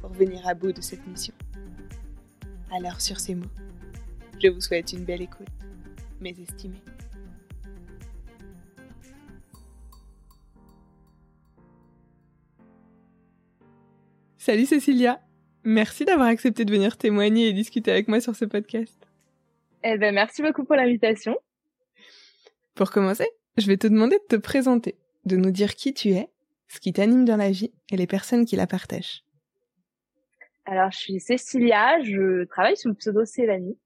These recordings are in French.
pour venir à bout de cette mission. Alors sur ces mots, je vous souhaite une belle écoute, mes estimés. Salut Cécilia, merci d'avoir accepté de venir témoigner et discuter avec moi sur ce podcast. Eh ben merci beaucoup pour l'invitation. Pour commencer, je vais te demander de te présenter, de nous dire qui tu es, ce qui t'anime dans la vie et les personnes qui la partagent. Alors, je suis Cécilia, je travaille sous le pseudo Célanie.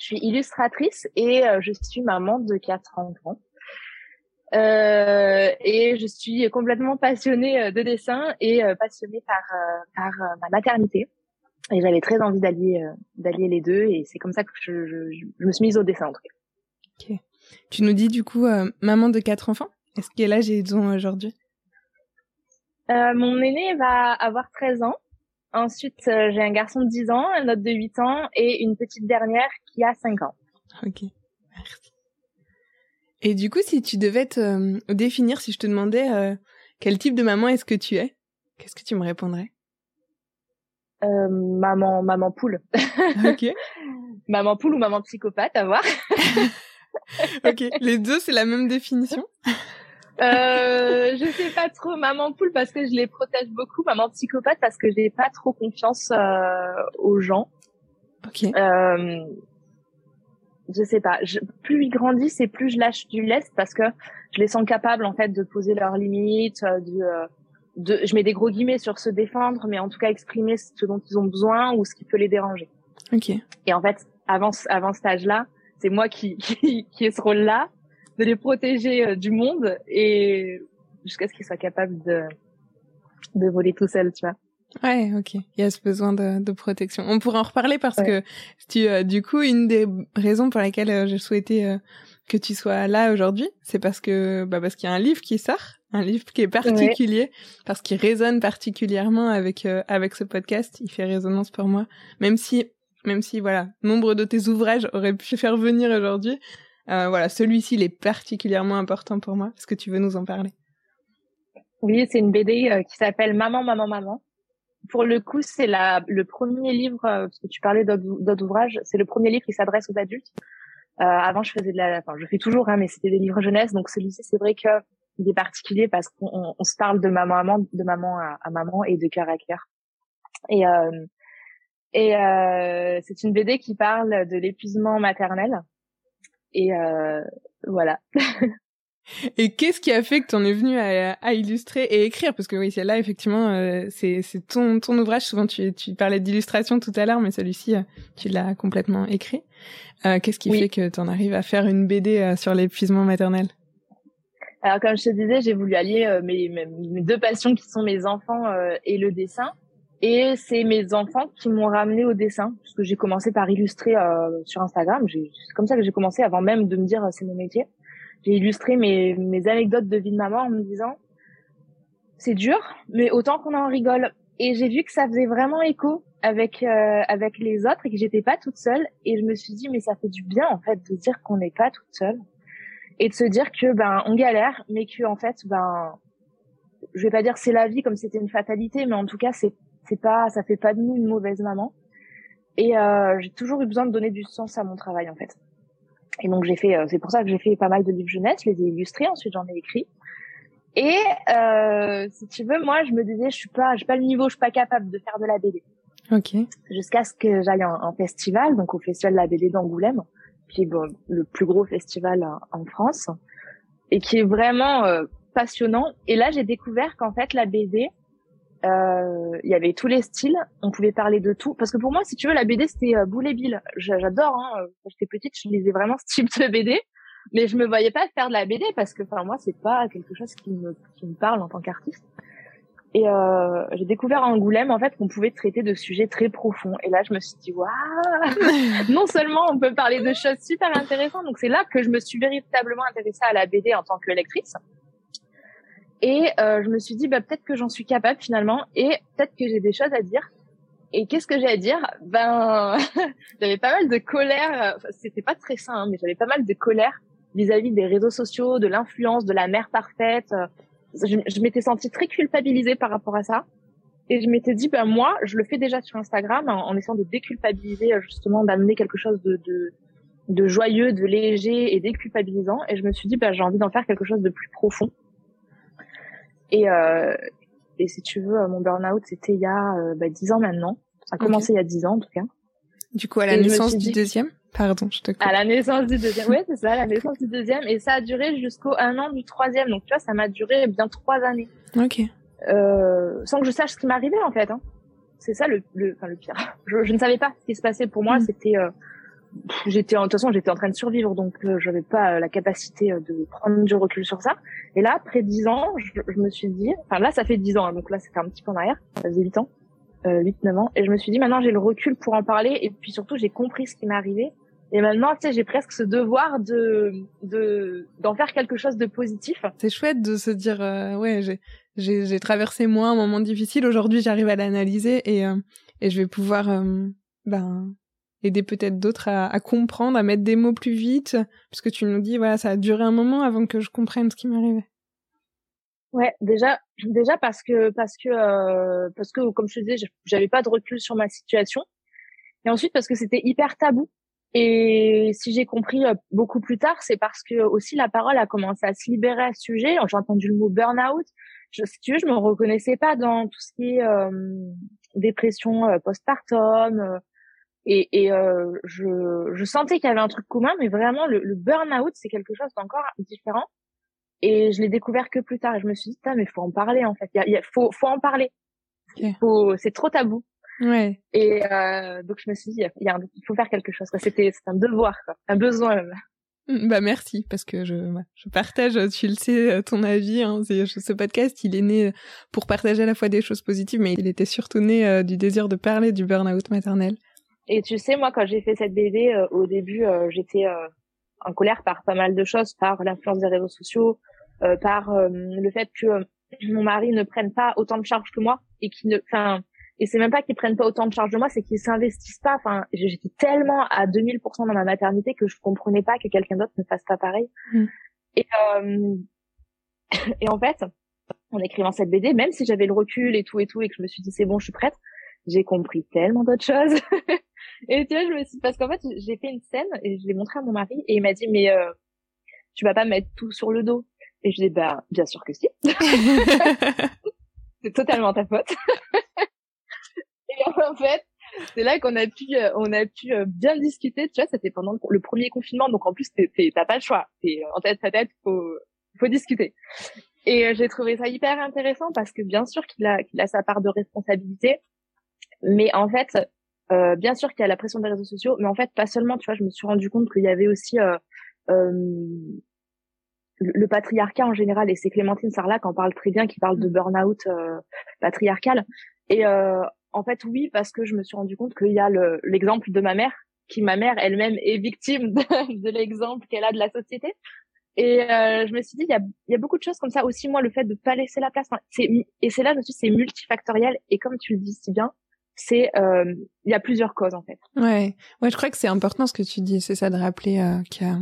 Je suis illustratrice et euh, je suis maman de quatre enfants. Euh, et je suis complètement passionnée euh, de dessin et euh, passionnée par par ma maternité. Et j'avais très envie d'allier d'allier les deux et c'est comme ça que je, je, je, me suis mise au dessin en tout cas. Ok. Tu nous dis du coup maman de quatre enfants? Est-ce qu'elle âge ils ont aujourd'hui? Mon aîné va avoir 13 ans Ensuite, euh, j'ai un garçon de 10 ans, un autre de 8 ans et une petite dernière qui a 5 ans. Ok, merci. Et du coup, si tu devais te euh, définir, si je te demandais euh, quel type de maman est-ce que tu es, qu'est-ce que tu me répondrais? Maman, maman poule. Ok. maman poule ou maman psychopathe, à voir. ok, les deux, c'est la même définition? euh, je sais pas trop maman poule parce que je les protège beaucoup, maman psychopathe parce que j'ai pas trop confiance euh, aux gens. Ok. Euh, je sais pas. Je, plus ils grandissent et plus je lâche du lest parce que je les sens capables en fait de poser leurs limites, euh, de, euh, de, je mets des gros guillemets sur se défendre, mais en tout cas exprimer ce dont ils ont besoin ou ce qui peut les déranger. Ok. Et en fait, avant, avant cet âge-là, c'est moi qui, qui, qui ai ce rôle-là de les protéger euh, du monde et jusqu'à ce qu'ils soient capables de de voler tout seuls, tu vois. Ouais, ok. Il y a ce besoin de, de protection. On pourrait en reparler parce que tu, euh, du coup, une des raisons pour lesquelles euh, j'ai souhaité que tu sois là aujourd'hui, c'est parce que, bah, parce qu'il y a un livre qui sort, un livre qui est particulier, parce qu'il résonne particulièrement avec avec ce podcast. Il fait résonance pour moi, même si, même si, voilà, nombre de tes ouvrages auraient pu faire venir aujourd'hui. Euh, voilà, celui-ci, il est particulièrement important pour moi. Est-ce que tu veux nous en parler? Oui, c'est une BD euh, qui s'appelle Maman, Maman, Maman. Pour le coup, c'est la, le premier livre, euh, parce que tu parlais d'autres ouvrages, c'est le premier livre qui s'adresse aux adultes. avant, je faisais de la, enfin, je fais toujours, hein, mais c'était des livres jeunesse. Donc celui-ci, c'est vrai que il est particulier parce qu'on on se parle de maman à maman, de maman à, maman et de cœur à cœur. Et et c'est une BD qui parle de l'épuisement maternel et euh, voilà. Et qu'est-ce qui a fait que tu en es venu à, à, illustrer et écrire? Parce que oui, c'est là effectivement, euh, c'est ton, ton ouvrage. Souvent, tu, tu parlais d'illustration tout à l'heure, mais celui-ci, euh, tu l'as complètement écrit. Euh, qu'est-ce qui fait que tu en arrives à faire une BD euh, sur l'épuisement maternel? Alors, comme je te disais, j'ai voulu allier mes, mes, deux passions qui sont mes enfants et le dessin. Et c'est mes enfants qui m'ont ramené au dessin, parce que j'ai commencé par illustrer euh, sur Instagram. C'est comme ça que j'ai commencé, avant même de me dire c'est mon métier. J'ai illustré mes, mes anecdotes de vie de maman en me disant c'est dur, mais autant qu'on en rigole. Et j'ai vu que ça faisait vraiment écho avec euh, avec les autres et que j'étais pas toute seule. Et je me suis dit mais ça fait du bien en fait de dire qu'on n'est pas toute seule et de se dire que ben on galère, mais que en fait ben je vais pas dire c'est la vie comme c'était une fatalité, mais en tout cas c'est c'est pas, ça fait pas de nous une mauvaise maman. Et euh, j'ai toujours eu besoin de donner du sens à mon travail en fait. Et donc j'ai fait, euh, c'est pour ça que j'ai fait pas mal de livres jeunesse, je les ai illustrés, ensuite j'en ai écrit. Et euh, si tu veux, moi je me disais, je suis pas, j'ai pas le niveau, je suis pas capable de faire de la BD. Ok. Jusqu'à ce que j'aille en, en, festival, donc au festival de la BD d'Angoulême, qui est bon, le plus gros festival en France, et qui est vraiment euh, passionnant. Et là, j'ai découvert qu'en fait, la BD, euh, il y avait tous les styles, on pouvait parler de tout. Parce que pour moi, si tu veux, la BD, c'était euh, Boule et Bill. J'adore, hein. quand j'étais petite, je lisais vraiment ce type de BD. Mais je me voyais pas faire de la BD parce que, enfin, moi, c'est pas quelque chose qui me, qui me parle en tant qu'artiste. Et euh, j'ai découvert à Angoulême en fait qu'on pouvait traiter de sujets très profonds. Et là, je me suis dit waouh Non seulement on peut parler de choses super intéressantes, donc c'est là que je me suis véritablement intéressée à la BD en tant que lectrice. Et euh, je me suis dit bah peut-être que j'en suis capable finalement, et peut-être que j'ai des choses à dire. Et qu'est-ce que j'ai à dire? Ben, j'avais pas mal de colère. Enfin, C'était pas très sain, hein, mais j'avais pas mal de colère vis-à-vis des réseaux sociaux, de l'influence, de la mère parfaite je, je m'étais sentie très culpabilisée par rapport à ça. Et je m'étais dit, ben moi, je le fais déjà sur Instagram en, en essayant de déculpabiliser, euh, justement, d'amener quelque chose de, de, de, joyeux, de léger et déculpabilisant. Et je me suis dit, ben j'ai envie d'en faire quelque chose de plus profond. Et, euh, et si tu veux, mon burn-out, c'était il y a euh, ben, 10 ans maintenant. Ça a commencé il y a 10 ans, en tout cas. Du coup, à la naissance du deuxième? Pardon, je te coupe. À la naissance du deuxième. Oui, c'est ça, la naissance du deuxième. Et ça a duré jusqu'au un an du troisième. Donc, tu vois, ça m'a duré bien trois années. Ok. Euh, sans que je sache ce qui m'arrivait, en fait. Hein. C'est ça le, le, enfin, le pire. Je, je, ne savais pas ce qui se passait pour moi. Mm. C'était, euh, j'étais, de toute façon, j'étais en train de survivre, donc euh, j'avais pas la capacité euh, de prendre du recul sur ça. Et là, après dix ans, je, je, me suis dit, enfin là, ça fait dix ans, hein, donc là, c'était un petit peu en arrière. Ça faisait huit ans, euh, huit, neuf ans. Et je me suis dit, maintenant, j'ai le recul pour en parler. Et puis surtout, j'ai compris ce qui m'est arrivé. Et maintenant, tu sais, j'ai presque ce devoir de de d'en faire quelque chose de positif. C'est chouette de se dire, euh, ouais, j'ai j'ai traversé moi un moment difficile. Aujourd'hui, j'arrive à l'analyser et euh, et je vais pouvoir euh, ben aider peut-être d'autres à, à, comprendre, à mettre des mots plus vite, parce que tu nous dis, voilà, ça a duré un moment avant que je comprenne ce qui m'arrivait. Ouais, déjà, déjà parce que parce que euh, parce que comme je te disais, j'avais pas de recul sur ma situation, et ensuite parce que c'était hyper tabou. Et si j'ai compris euh, beaucoup plus tard, c'est parce que aussi la parole a commencé à se libérer à ce sujet. J'ai entendu le mot burn-out. Je, si tu veux, je me reconnaissais pas dans tout ce qui est euh, dépression euh, postpartum. Et, et euh, je, je, sentais qu'il y avait un truc commun, mais vraiment le, le burn-out, c'est quelque chose d'encore différent. Et je l'ai découvert que plus tard. Et je me suis dit, mais faut en parler en fait. Il y a, faut, faut en parler. Faut, c'est trop tabou. Ouais. Et euh, donc je me suis dit, il, y a il faut faire quelque chose. C'était un devoir, quoi. un besoin même. Mm, bah merci parce que je je partage, tu le sais, euh, ton avis. Hein, ce podcast, il est né pour partager à la fois des choses positives, mais il était surtout né euh, du désir de parler du burn-out maternel. Et tu sais, moi, quand j'ai fait cette BD, euh, au début, j'étais en colère par pas mal de choses, par l'influence des réseaux sociaux, par le fait que mon mari ne prenne pas autant de charges que moi et qui ne, enfin, et c'est même pas qu'ils prennent pas autant de charge de moi, c'est qu'ils s'investissent pas. Enfin, j'étais tellement à 2000% dans ma maternité que je comprenais pas que quelqu'un d'autre ne fasse pas pareil. Mm. Et, euh, et en fait, en écrivant cette BD, même si j'avais le recul et tout et tout et que je me suis dit c'est bon, je suis prête, j'ai compris tellement d'autres choses. et tu vois, je me suis parce qu'en fait, j'ai fait une scène et je l'ai montré à mon mari et il m'a dit mais euh, tu vas pas mettre tout sur le dos. Et je dis bah bien sûr que si. c'est totalement ta faute. en fait, c'est là qu'on a pu, euh, on a pu euh, bien discuter. Tu vois, c'était pendant le premier confinement, donc en plus, t'as pas le choix. T'es en tête à tête, faut, faut discuter. Et euh, j'ai trouvé ça hyper intéressant parce que bien sûr qu'il a, qu'il a sa part de responsabilité, mais en fait, euh, bien sûr qu'il y a la pression des réseaux sociaux, mais en fait pas seulement. Tu vois, je me suis rendu compte qu'il y avait aussi euh, euh, le patriarcat en général, et c'est Clémentine Sarlat qui en parle très bien, qui parle de burn-out patriarcal. Et en fait, oui, parce que je me suis rendu compte qu'il y a l'exemple de ma mère, qui ma mère elle-même est victime de, de l'exemple qu'elle a de la société. Et euh, je me suis dit, il y a, y a, beaucoup de choses comme ça. Aussi, moi, le fait de pas laisser la place. et c'est là, je me suis dit, c'est multifactoriel. Et comme tu le dis si bien, c'est euh, il y a plusieurs causes en fait. Ouais, ouais, je crois que c'est important ce que tu dis, c'est ça de rappeler euh, qu'il y a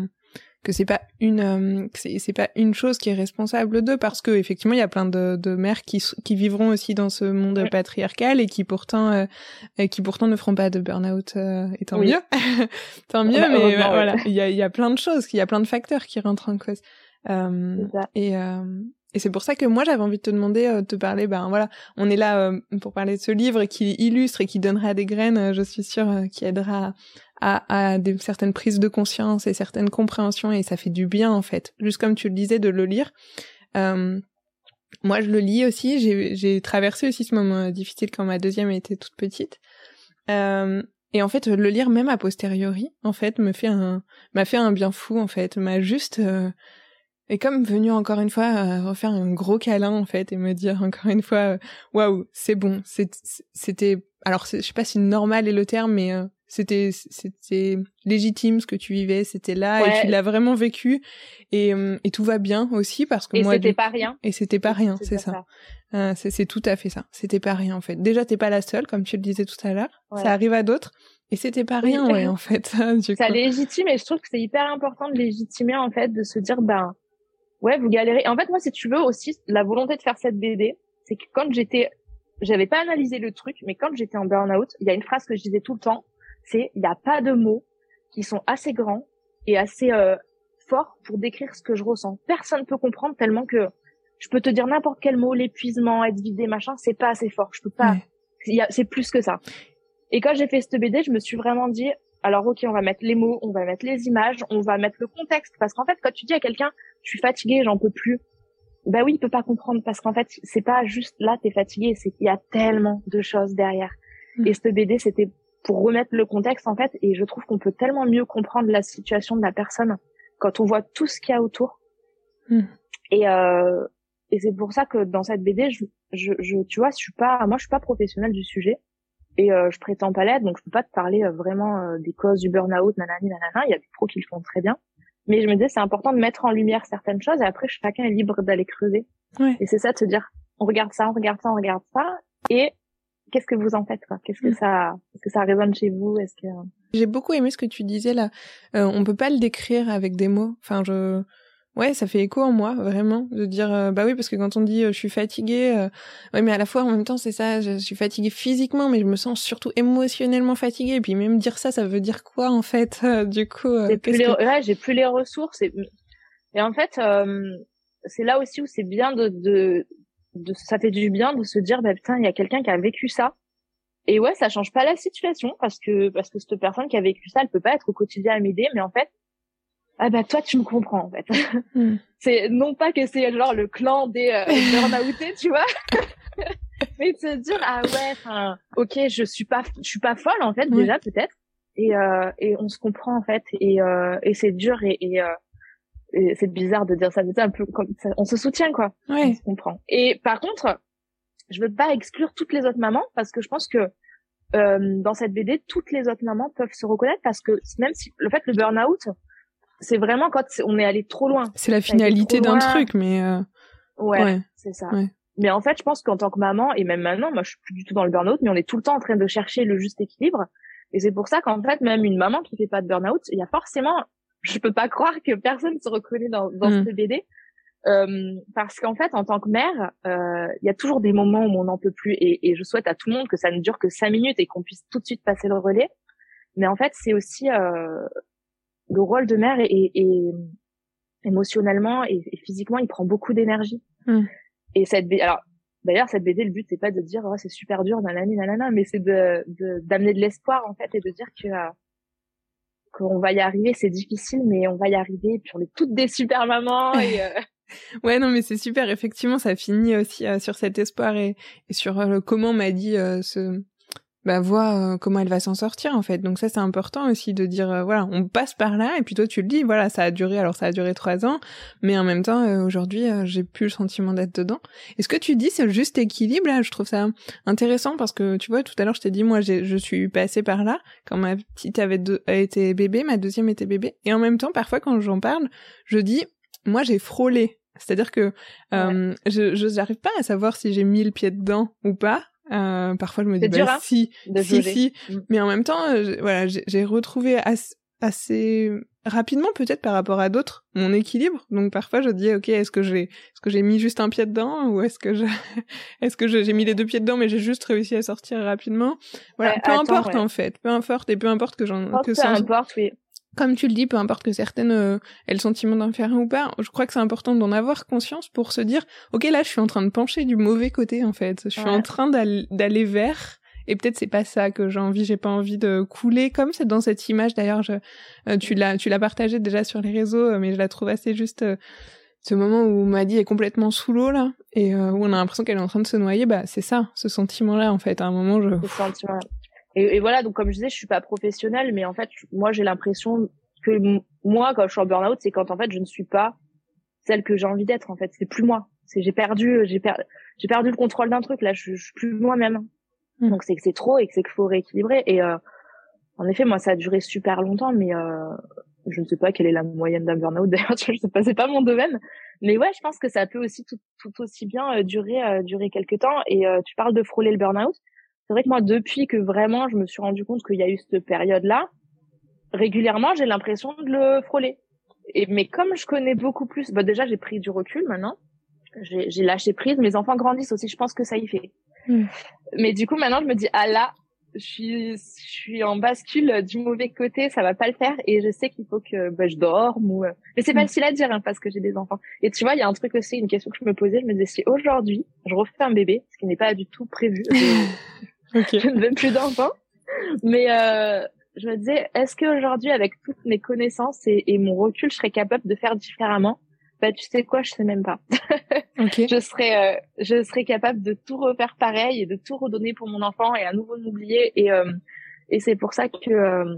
que c'est pas une euh, c'est pas une chose qui est responsable d'eux parce que effectivement il y a plein de, de mères qui qui vivront aussi dans ce monde patriarcal et qui pourtant euh, qui pourtant ne feront pas de burn-out euh, et tant mieux. Tant mieux bah, mais voilà. Il y a il y a plein de choses il y a plein de facteurs qui rentrent en cause. Et et c'est pour ça que moi j'avais envie de te demander, de te parler, ben voilà, on est là pour parler de ce livre qui illustre et qui donnera des graines, je suis sûre, qui aidera à, à des, certaines prises de conscience et certaines compréhensions et ça fait du bien en fait. Juste comme tu le disais de le lire. Euh, moi, je le lis aussi. J'ai traversé aussi ce moment difficile quand ma deuxième était toute petite. Euh, et en fait, le lire même a posteriori, en fait, me fait un m'a fait un bien fou en fait, m'a juste euh, et comme venu encore une fois euh, refaire un gros câlin en fait et me dire encore une fois euh, waouh, c'est bon, c'était alors je sais pas si normal est le terme mais euh, c'était c'était légitime ce que tu vivais c'était là et tu l'as vraiment vécu et euh, et tout va bien aussi parce que et moi c'était pas rien. et c'était pas rien c'est ça, Euh, c'est tout à fait ça. C'était pas rien en fait. Déjà t'es pas la seule comme tu le disais tout à l'heure. Ça arrive à d'autres et c'était pas rien ouais en fait du ça légitime et je trouve que c'est hyper important de légitimer en fait de se dire ben ouais vous galérez en fait moi si tu veux aussi la volonté de faire cette BD c'est que quand j'étais j'avais pas analysé le truc mais quand j'étais en burn-out il y a une phrase que je disais tout le temps c'est il n'y a pas de mots qui sont assez grands et assez euh, forts pour décrire ce que je ressens. Personne peut comprendre tellement que je peux te dire n'importe quel mot, l'épuisement, être vidé, machin, c'est pas assez fort. Je peux pas. C'est plus que ça. Et quand j'ai fait cette BD, je me suis vraiment dit, alors ok, on va mettre les mots, on va mettre les images, on va mettre le contexte, parce qu'en fait, quand tu dis à quelqu'un, je suis fatigué, j'en peux plus, bah oui, il peut pas comprendre, parce qu'en fait, c'est pas juste là, t'es fatigué, c'est qu'il y a tellement de choses derrière. Mm. Et cette BD, c'était pour remettre le contexte en fait et je trouve qu'on peut tellement mieux comprendre la situation de la personne quand on voit tout ce qu'il y a autour hmm. et euh, et c'est pour ça que dans cette BD je, je, je, tu vois je suis pas moi je suis pas professionnelle du sujet et euh, je prétends pas l'être donc je peux pas te parler euh, vraiment euh, des causes du burn-out nanani nanana il y a des pros qui le font très bien mais je me dis c'est important de mettre en lumière certaines choses et après chacun est libre d'aller creuser ouais. et c'est ça de se dire on regarde ça on regarde ça on regarde ça et qu'est-ce que vous en faites quoi? Qu'est-ce que mm. ça, est-ce que ça résonne chez vous? Est-ce que j'ai beaucoup aimé ce que tu disais là. Euh, on peut pas le décrire avec des mots. Enfin, je ouais, ça fait écho en moi vraiment de dire euh, bah oui parce que quand on dit euh, je suis fatiguée, euh, ouais mais à la fois en même temps c'est ça, je, suis fatiguée physiquement mais je me sens surtout émotionnellement fatiguée. Et puis même dire ça, ça veut dire quoi en fait Du coup, j'ai plus, les... ouais, j'ai plus les ressources et, et en fait c'est là aussi où c'est bien de, de ça fait du bien de se dire bah putain il y a quelqu'un qui a vécu ça et ouais ça change pas la situation parce que parce que cette personne qui a vécu ça elle peut pas être au quotidien à m'aider mais en fait ah bah toi tu me comprends en fait hmm. c'est non pas que c'est genre le clan des euh, burn-outés tu vois mais de se dire ah ouais enfin ok je suis pas je suis pas folle en fait déjà peut-être et euh, et on se comprend en fait et euh, et c'est dur et, et euh, c'est bizarre de dire ça, mais un peu comme ça, on se soutient quoi. Ouais. On se comprend. Et par contre, je veux pas exclure toutes les autres mamans parce que je pense que euh, dans cette BD, toutes les autres mamans peuvent se reconnaître parce que même si le fait le burn-out, c'est vraiment quand on est allé trop loin. C'est la finalité d'un truc, mais euh... ouais, c'est ça. Mais en fait, je pense qu'en tant que maman et même maintenant, moi, je suis plus du tout dans le burn-out, mais on est tout le temps en train de chercher le juste équilibre. Et c'est pour ça qu'en fait, même une maman qui fait pas de burn-out, il y a forcément je peux pas croire que personne se reconnaît dans, dans mm. ce BD. Euh, parce qu'en fait, en tant que mère, euh, il y a toujours des moments où on n'en peut plus, et, et, je souhaite à tout le monde que ça ne dure que cinq minutes et qu'on puisse tout de suite passer le relais. Mais en fait, c'est aussi euh, le rôle de mère et, et émotionnellement et, physiquement, il prend beaucoup d'énergie. Mm. Et cette alors d'ailleurs cette BD, le but c'est pas de dire oh, c'est super dur, nanani nanana, mais c'est de d'amener de, l'espoir en fait et de dire que euh, qu'on va y arriver, c'est difficile, mais on va y arriver. Et puis on est toutes des super mamans. Et, euh, Ouais, non, mais c'est super. Effectivement, ça finit aussi euh, sur cet espoir et, sur euh, comment m'a dit ce, bah vois euh, comment elle va s'en sortir en fait. Donc ça c'est important aussi de dire euh, voilà on passe par là et puis toi tu le dis voilà ça a duré alors ça a duré trois ans mais en même temps euh, aujourd'hui j'ai plus le sentiment d'être dedans. Et ce que tu dis c'est le juste équilibre là je trouve ça intéressant parce que tu vois tout à l'heure je t'ai dit moi je suis passée par là quand ma petite avait été bébé ma deuxième était bébé et en même temps parfois quand j'en parle je dis moi j'ai frôlé c'est-à-dire que je j'arrive pas à savoir si j'ai mis le pied dedans ou pas euh, parfois, je me dis, bah, hein, si, si, si. Mm. Mais en même temps, euh, voilà, j'ai retrouvé assez, assez rapidement, peut-être par rapport à d'autres, mon équilibre. Donc parfois, je dis, ok, est-ce que j'ai, est-ce que j'ai mis juste un pied dedans, ou est-ce que je, est-ce que j'ai mis les deux pieds dedans, mais j'ai juste réussi à sortir rapidement? Voilà, peu importe en fait, peu importe et peu importe que j'en, que peu importe, oui comme tu le dis, peu importe que certaines euh, aient le sentiment un ou pas, je crois que c'est important d'en avoir conscience pour se dire, ok, là, je suis en train de pencher du mauvais côté, en fait. Je suis en train d'aller vers, et peut-être c'est pas ça que j'ai envie, j'ai pas envie de couler, comme c'est dans cette image, d'ailleurs, euh, tu l'as, tu l'as partagé déjà sur les réseaux, euh, mais je la trouve assez juste, ce moment où Maddy est complètement sous l'eau, là, et où on a l'impression qu'elle est en train de se noyer, bah, c'est ça, ce sentiment-là, en fait. À un moment, je... Et, et, voilà, donc comme je disais, je suis pas professionnelle, mais en fait, moi, j'ai l'impression que moi, quand je suis en burn-out, c'est quand en fait, je ne suis pas celle que j'ai envie d'être. En fait, c'est plus moi. C'est j'ai perdu, j'ai perdu, j'ai perdu le contrôle d'un truc. Là, je, je suis plus moi-même. Hmm. Donc c'est que c'est trop et que c'est qu'il faut rééquilibrer. Et euh, en effet, moi, ça a duré super longtemps, mais euh, je ne sais pas quelle est la moyenne d'un burn-out. D'ailleurs, je sais pas, c'est pas mon domaine. Mais ouais, je pense que ça peut aussi tout, tout aussi bien euh, durer, euh, durer quelques temps. Et euh, tu parles de frôler le burn-out c'est vrai que moi, depuis que vraiment je me suis rendu compte qu'il y a eu cette période-là, régulièrement, j'ai l'impression de le frôler. Et mais comme je connais beaucoup plus, bah déjà j'ai pris du recul maintenant. J'ai lâché prise. Mes enfants grandissent aussi. Je pense que ça y fait. Hmm. Mais du coup, maintenant, je me dis ah là, je suis, je suis en bascule du mauvais côté. Ça va pas le faire. Et je sais qu'il faut que bah, je dorme ou. Euh, mais c'est pas facile à dire hein, parce que j'ai des enfants. Et tu vois, il y a un truc aussi, une question que je me posais. Je me disais si aujourd'hui je refais un bébé, ce qui n'est pas du tout prévu. je ne veux plus d'enfants. Mais euh, je me disais, est-ce qu'aujourd'hui, avec toutes mes connaissances et, mon recul, je serais capable de faire différemment? Bah, tu sais quoi, je sais même pas. je serais, euh, je serais capable de tout refaire pareil et de tout redonner pour mon enfant et à nouveau m'oublier. Et euh, et c'est pour ça que euh,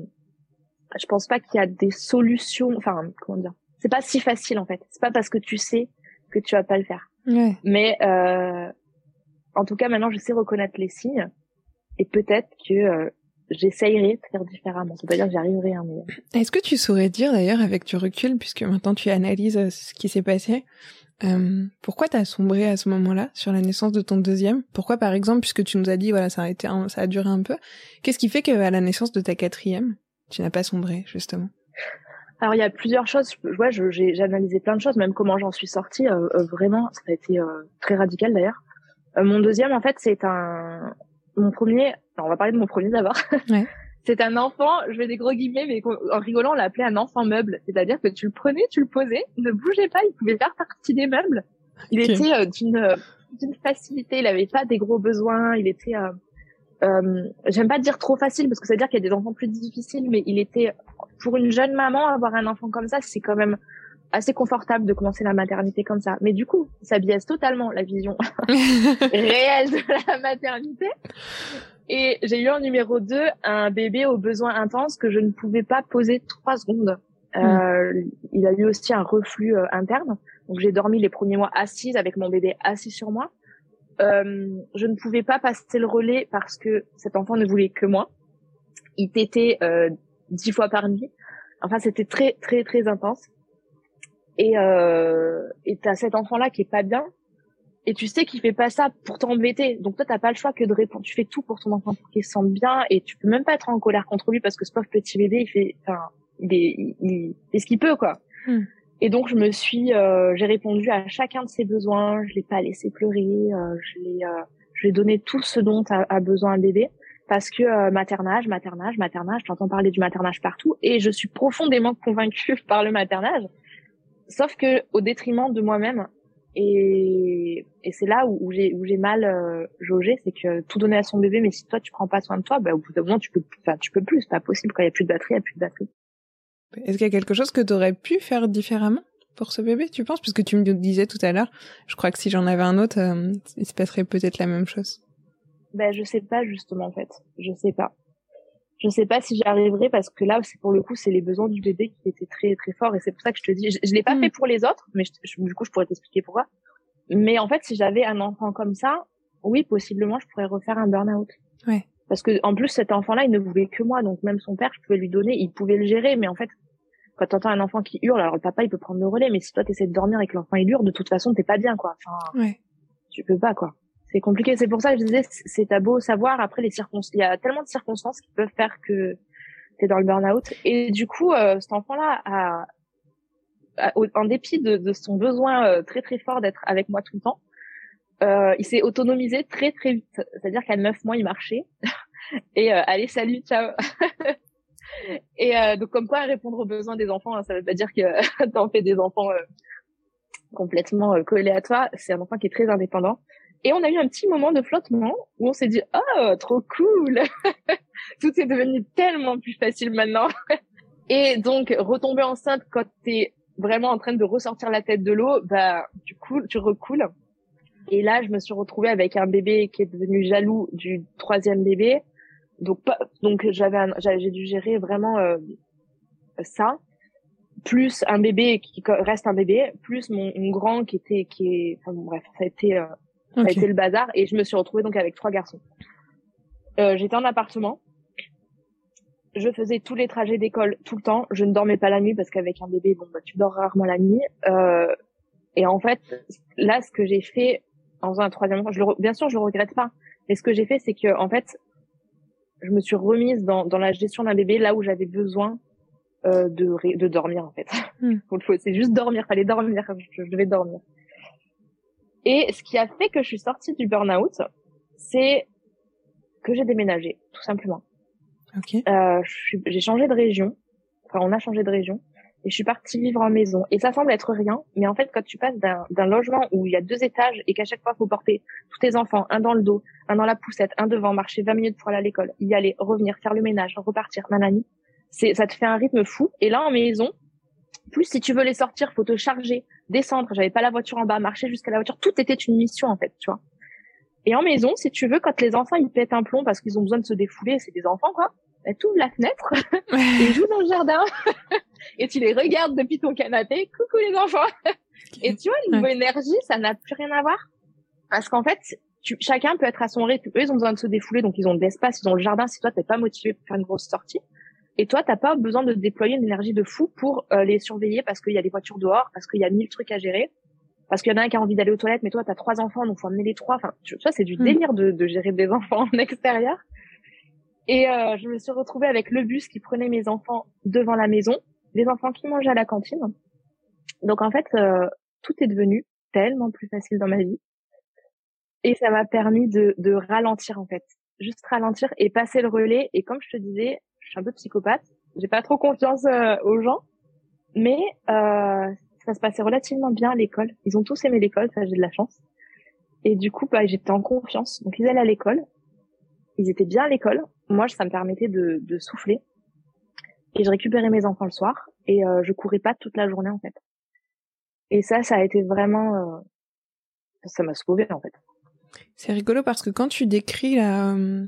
je pense pas qu'il y a des solutions. Enfin, comment dire C'est pas si facile en fait. C'est pas parce que tu sais que tu vas pas le faire. Ouais. Mais euh, en tout cas, maintenant, je sais reconnaître les signes et peut-être que euh, j'essayerai de faire différemment. C'est pas dire que j'y arriverai. Hein, mais... Est-ce que tu saurais dire d'ailleurs avec du recul, puisque maintenant tu analyses euh, ce qui s'est passé, euh, pourquoi t'as sombré à ce moment-là sur la naissance de ton deuxième? Pourquoi, par exemple, puisque tu nous as dit voilà ça a été ça a duré un peu, qu'est-ce qui fait qu'à la naissance de ta quatrième, tu n'as pas sombré justement? Alors il y a plusieurs choses. Ouais, j'ai analysé plein de choses, même comment j'en suis sortie. Euh, vraiment, ça a été très radical d'ailleurs. mon deuxième, en fait, c'est un, mon premier, on va parler de mon premier d'abord. Ouais. c'est un enfant, je fais des gros guillemets, mais en rigolant, on l'appelait un enfant meuble. C'est-à-dire que tu le prenais, tu le posais, il ne bougeait pas, il pouvait faire partie des meubles. Il était euh, d'une d'une facilité, il avait pas des gros besoins, il était euh, euh, j'aime pas dire trop facile parce que ça veut dire qu'il y a des enfants plus difficiles, mais il était pour une jeune maman avoir un enfant comme ça, c'est quand même assez confortable de commencer la maternité comme ça. Mais du coup, ça biaise totalement la vision réelle de la maternité. Et j'ai eu en numéro 2 un bébé aux besoins intenses que je ne pouvais pas poser trois secondes. Euh, hmm. il a eu aussi un reflux euh, interne. Donc j'ai dormi les premiers mois assise avec mon bébé assis sur moi. Euh, je ne pouvais pas passer le relais parce que cet enfant ne voulait que moi. Il tétait euh, dix fois par nuit. Enfin, c'était très très très intense et euh, et t'as cet enfant là qui est pas bien et tu sais qu'il fait pas ça pour t'embêter. Donc toi t'as pas le choix que de répondre. Tu fais tout pour ton enfant pour qu'il se sente bien et tu peux même pas être en colère contre lui parce que ce pauvre petit bébé il fait enfin il est il, fait ce qu'il peut quoi. Hmm. et donc je me suis euh, j'ai répondu à chacun de ses besoins. Je l'ai pas laissé pleurer euh, je l'ai euh, je lui ai donné tout ce dont a, a besoin un bébé. Parce que euh, maternage, maternage, maternage, j'entends parler du maternage partout et je suis profondément convaincue par le maternage sauf que au détriment de moi-même. Et, et c'est là où, j'ai où j'ai mal euh, jaugé, c'est que tout donner à son bébé, mais si toi tu prends pas soin de toi, bah, au bout d'un moment tu peux, enfin tu peux plus, c'est pas possible quand il y a plus de batterie, il y a plus de batterie. Est-ce qu'il y a quelque chose que tu aurais pu faire différemment pour ce bébé, tu penses? Puisque tu me disais tout à l'heure, je crois que si j'en avais un autre, euh, il se passerait peut-être la même chose. Ben je sais pas justement en fait, je sais pas je sais pas si j'y arriverai parce que là, c'est pour le coup, c'est les besoins du bébé qui étaient très très forts et c'est pour ça que je te dis, je, je l'ai pas mm. fait pour les autres, mais du coup, je pourrais t'expliquer pourquoi. Mais en fait, si j'avais un enfant comme ça, oui, possiblement, je pourrais refaire un burn-out. Ouais. Parce que en plus, cet enfant-là, il ne voulait que moi, donc même son père, je pouvais lui donner, il pouvait le gérer, mais en fait, quand t'entends un enfant qui hurle, alors le papa, il peut prendre le relais, mais si toi t'essaies de dormir et que l'enfant il hurle, de toute façon, t'es pas bien, quoi. Enfin, ouais. tu peux pas, quoi c'est compliqué. C'est pour ça que je disais, c'est à beau savoir. Après, les circonstances, il y a tellement de circonstances qui peuvent faire que t'es dans le burn-out. Et du coup, euh, cet enfant-là a, en dépit de, son besoin euh, très très fort d'être avec moi tout le temps, euh, il s'est autonomisé très très vite. C'est-à-dire qu'à neuf mois, il marchait. Et allez, salut, ciao. Et euh, donc comme quoi répondre aux besoins des enfants, hein, ça veut pas dire que t'en fais des enfants euh, complètement euh, collés à toi. C'est un enfant qui est très indépendant. Et on a eu un petit moment de flottement où on s'est dit oh trop cool, tout est devenu tellement plus facile maintenant. Et donc retomber enceinte quand t'es vraiment en train de ressortir la tête de l'eau, bah tu coules, tu recoules. Et là, je me suis retrouvée avec un bébé qui est devenu jaloux du troisième bébé. Donc, donc j'avais, j'ai dû gérer vraiment euh, ça, plus un bébé qui reste un bébé, plus mon, grand qui était, qui est, enfin bref, ça a été, euh, ça a été le bazar. Et je me suis retrouvée donc avec trois garçons. Euh, j'étais en appartement. Je faisais tous les trajets d'école tout le temps. Je ne dormais pas la nuit parce qu'avec un bébé, bon, bah, tu dors rarement la nuit. Euh, et en fait, là, ce que j'ai fait, en faisant un troisième enfant. Je le, bien sûr, je le regrette pas. Mais ce que j'ai fait, c'est que en fait, je me suis remise dans, dans la gestion d'un bébé là où j'avais besoin euh, de, de dormir en fait. Mm. c'est juste dormir, fallait dormir, je, je, devais dormir. Et ce qui a fait que je suis sortie du burn-out, c'est que j'ai déménagé, tout simplement. Okay. Euh, j'ai changé de région. Enfin, on a changé de région et je suis partie vivre en maison. Et ça semble être rien, mais en fait, quand tu passes d'un logement où il y a deux étages et qu'à chaque fois, faut porter tous tes enfants, un dans le dos, un dans la poussette, un devant, marcher 20 minutes pour aller à l'école, y aller, revenir, faire le ménage, repartir, nanani, c'est, ça te fait un rythme fou. Et là, en maison, plus si tu veux les sortir, faut te charger, descendre. J'avais pas la voiture en bas, marcher jusqu'à la voiture. Tout était une mission, en fait, tu vois. Et en maison, si tu veux, quand les enfants, ils pètent un plomb parce qu'ils ont besoin de se défouler, c'est des enfants, quoi. Bah, tu ouvres la fenêtre, ils jouent dans le jardin. et tu les regardes depuis ton canapé. Coucou les enfants. et tu vois, niveau énergie, ça n'a plus rien à voir. Parce qu'en fait, tu, chacun peut être à son rythme. Eux, ils ont besoin de se défouler, donc ils ont de l'espace, ils ont le jardin. Si toi, t'es pas motivé pour faire une grosse sortie, et toi, t'as pas besoin de déployer une énergie de fou pour euh, les surveiller parce qu'il y a des voitures dehors, parce qu'il y a mille trucs à gérer, parce qu'il y en a un qui a envie d'aller aux toilettes, mais toi, t'as trois enfants, donc faut amener les trois. Enfin, tu vois, c'est du hmm. délire de, de, gérer des enfants en extérieur. Et euh, je me suis retrouvée avec le bus qui prenait mes enfants devant la maison des enfants qui mangeaient à la cantine. Donc en fait, euh, tout est devenu tellement plus facile dans ma vie. Et ça m'a permis de, de ralentir en fait. Juste ralentir et passer le relais. Et comme je te disais, je suis un peu psychopathe. J'ai pas trop confiance euh, aux gens. Mais euh, ça se passait relativement bien à l'école. Ils ont tous aimé l'école, ça j'ai de la chance. Et du coup, bah, j'étais en confiance. Donc ils allaient à l'école. Ils étaient bien à l'école. Moi, ça me permettait de, de souffler et je récupérais mes enfants le soir et euh, je courais pas toute la journée en fait. Et ça, ça a été vraiment, euh, ça m'a sauvé en fait. C'est rigolo parce que quand tu décris la, euh,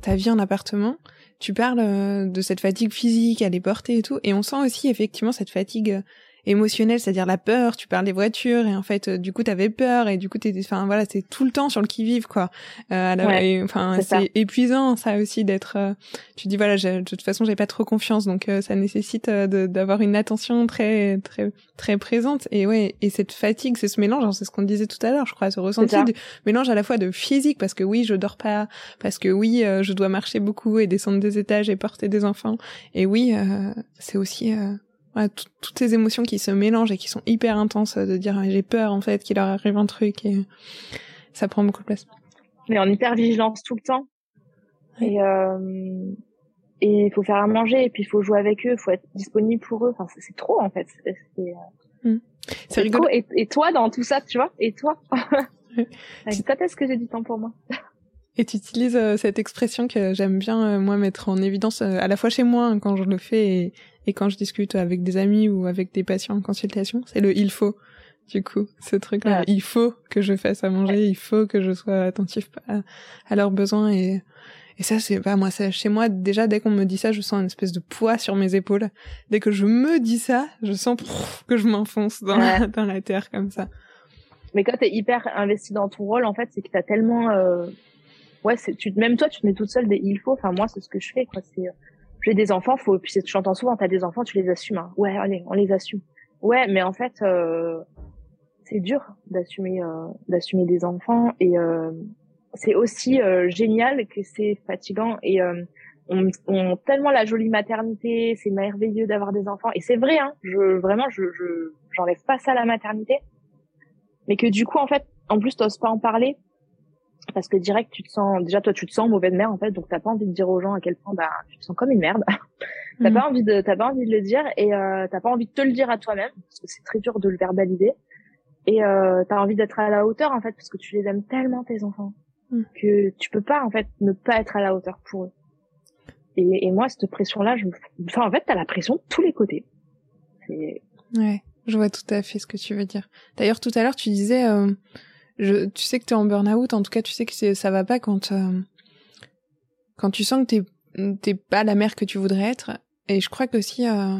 ta vie en appartement, tu parles de cette fatigue physique à les porter et tout, et on sent aussi effectivement cette fatigue émotionnel, c'est-à-dire la peur. Tu parles des voitures et en fait, euh, du coup, t'avais peur et du coup, t'étais, enfin voilà, c'est tout le temps sur le qui vive quoi. Euh, enfin, c'est épuisant ça aussi d'être. Euh, tu dis voilà, de toute façon, j'ai pas trop confiance, donc euh, ça nécessite d'avoir une attention très très très présente. Et ouais, et cette fatigue, c'est ce mélange, hein, c'est ce qu'on disait tout à l'heure, je crois, ce ressenti du mélange à la fois de physique parce que oui, je dors pas, parce que oui, je dois marcher beaucoup et descendre des étages et porter des enfants. Et oui, c'est aussi toutes ces émotions qui se mélangent et qui sont hyper intenses, de dire j'ai peur en fait qu'il leur arrive un truc et ça prend beaucoup de place. Mais en hyper vigilance tout le temps. Et euh, et il faut faire à manger et puis il faut jouer avec eux, il faut être disponible pour eux. Enfin c'est trop en fait. C'est euh, mm. rigolo. Et, et, toi dans tout ça, tu vois? Et toi? Quand est-ce que j'ai du temps pour moi et tu utilises euh, cette expression que j'aime bien euh, moi mettre en évidence à la fois chez moi hein, quand je le fais et, et quand je discute avec des amis ou avec des patients en consultation, c'est le il faut. Du coup, ce truc-là, il faut que je fasse à manger, il faut que je sois attentif à, leurs besoins et et ça c'est pas moi ça chez moi déjà dès qu'on me dit ça, je sens une espèce de poids sur mes épaules. Dès que je me dis ça, je sens que je m'enfonce dans la, dans la terre comme ça. Mais quand t'es hyper investi dans ton rôle, en fait, c'est que t'as tellement euh... ouais, c'est tu même toi tu te mets toute seule des il faut. Enfin moi c'est ce que je fais quoi. C'est j'ai des enfants, faut, puis tu entends souvent, t'as des enfants, tu les assumes. Hein. Ouais, allez, on les assume. Ouais, mais en fait, euh, c'est dur d'assumer, euh, d'assumer des enfants et euh, c'est aussi euh, génial que c'est fatigant et euh, on, on tellement la jolie maternité, c'est merveilleux d'avoir des enfants et c'est vrai, hein. Je vraiment, je, je j'enlève pas ça à la maternité, mais que du coup, en fait, en plus, t'oses pas en parler parce que direct tu te sens déjà toi tu te sens mauvaise mère en fait donc t'as pas envie de dire aux gens à quel point bah tu te sens comme une merde. T'as mm. pas envie de t'as pas envie de le dire et euh, t'as pas envie de te le dire à toi-même parce que c'est très dur de le verbaliser. Et euh, t'as envie d'être à la hauteur en fait parce que tu les aimes tellement tes enfants mm. que tu peux pas en fait ne pas être à la hauteur pour eux. Et, et moi cette pression là je enfin en fait t'as la pression de tous les côtés. Ouais je vois tout à fait ce que tu veux dire. D'ailleurs tout à l'heure tu disais euh je, tu sais que tu es en burn-out, en tout cas, tu sais que ça va pas quand, euh, quand tu sens que t'es, t'es pas la mère que tu voudrais être. Et je crois qu'aussi, euh,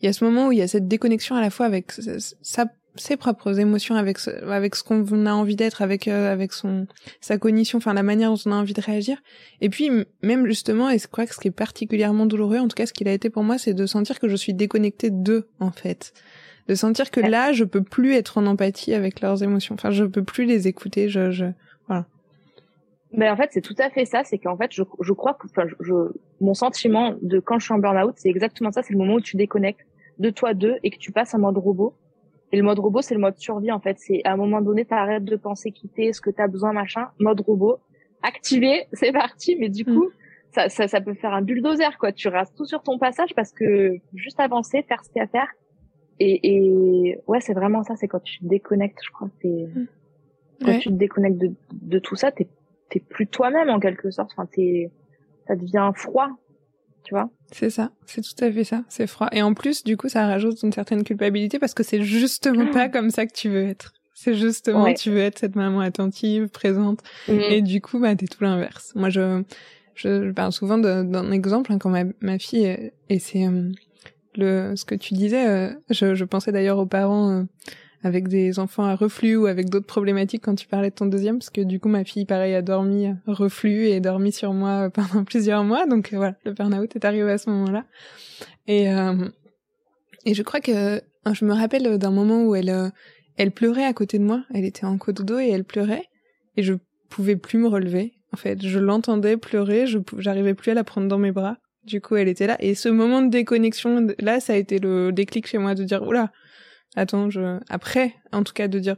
il y a ce moment où il y a cette déconnexion à la fois avec sa, ses propres émotions, avec ce, avec ce qu'on a envie d'être, avec, euh, avec son, sa cognition, enfin, la manière dont on a envie de réagir. Et puis, même justement, et je crois que ce qui est particulièrement douloureux, en tout cas, ce qu'il a été pour moi, c'est de sentir que je suis déconnectée d'eux, en fait de sentir que là, je peux plus être en empathie avec leurs émotions. Enfin, je peux plus les écouter. Je, je voilà. Mais en fait, c'est tout à fait ça. C'est qu'en fait, je, je crois que, enfin, je, mon sentiment de quand je suis en burn-out, c'est exactement ça. C'est le moment où tu déconnectes de toi d'eux et que tu passes en mode robot. Et le mode robot, c'est le mode survie, en fait. C'est à un moment donné, t'arrêtes de penser quitter ce que t'as besoin, machin. Mode robot. Activé, c'est parti. Mais du mm. coup, ça, ça, ça peut faire un bulldozer, quoi. Tu restes tout sur ton passage parce que juste avancer, faire ce qu'il y a à faire et, et ouais, c'est vraiment ça. C'est quand tu te déconnectes, je crois. C'est mm. quand tu te déconnectes de, de tout ça, t'es t'es plus toi-même en quelque sorte. Enfin, t'es ça devient froid, tu vois. C'est ça, c'est tout à fait ça, c'est froid. Et en plus, du coup, ça rajoute une certaine culpabilité parce que c'est justement pas comme ça que tu veux être. C'est justement, tu veux être cette maman attentive, présente. Mm. Et du coup, bah, t'es tout l'inverse. Moi, je, je, parle souvent d'un exemple, hein, quand ma, ma fille, et c'est, le ce que tu disais. Euh, je, je, pensais d'ailleurs aux parents euh, avec des enfants à reflux ou avec d'autres problématiques quand tu parlais de ton deuxième, parce que du coup ma fille pareil a dormi euh, reflux et dormi sur moi pendant plusieurs mois, donc voilà le burn-out est arrivé à ce moment-là. Et et je crois que je me rappelle d'un moment où elle elle pleurait à côté de moi, elle était en cododo et elle pleurait et je pouvais plus me relever. En fait, je l'entendais pleurer, je j'arrivais plus à la prendre dans mes bras du coup, elle était là. Et ce moment de déconnexion, là, ça a été le déclic chez moi de dire, oula, attends, je, après, en tout cas, de dire,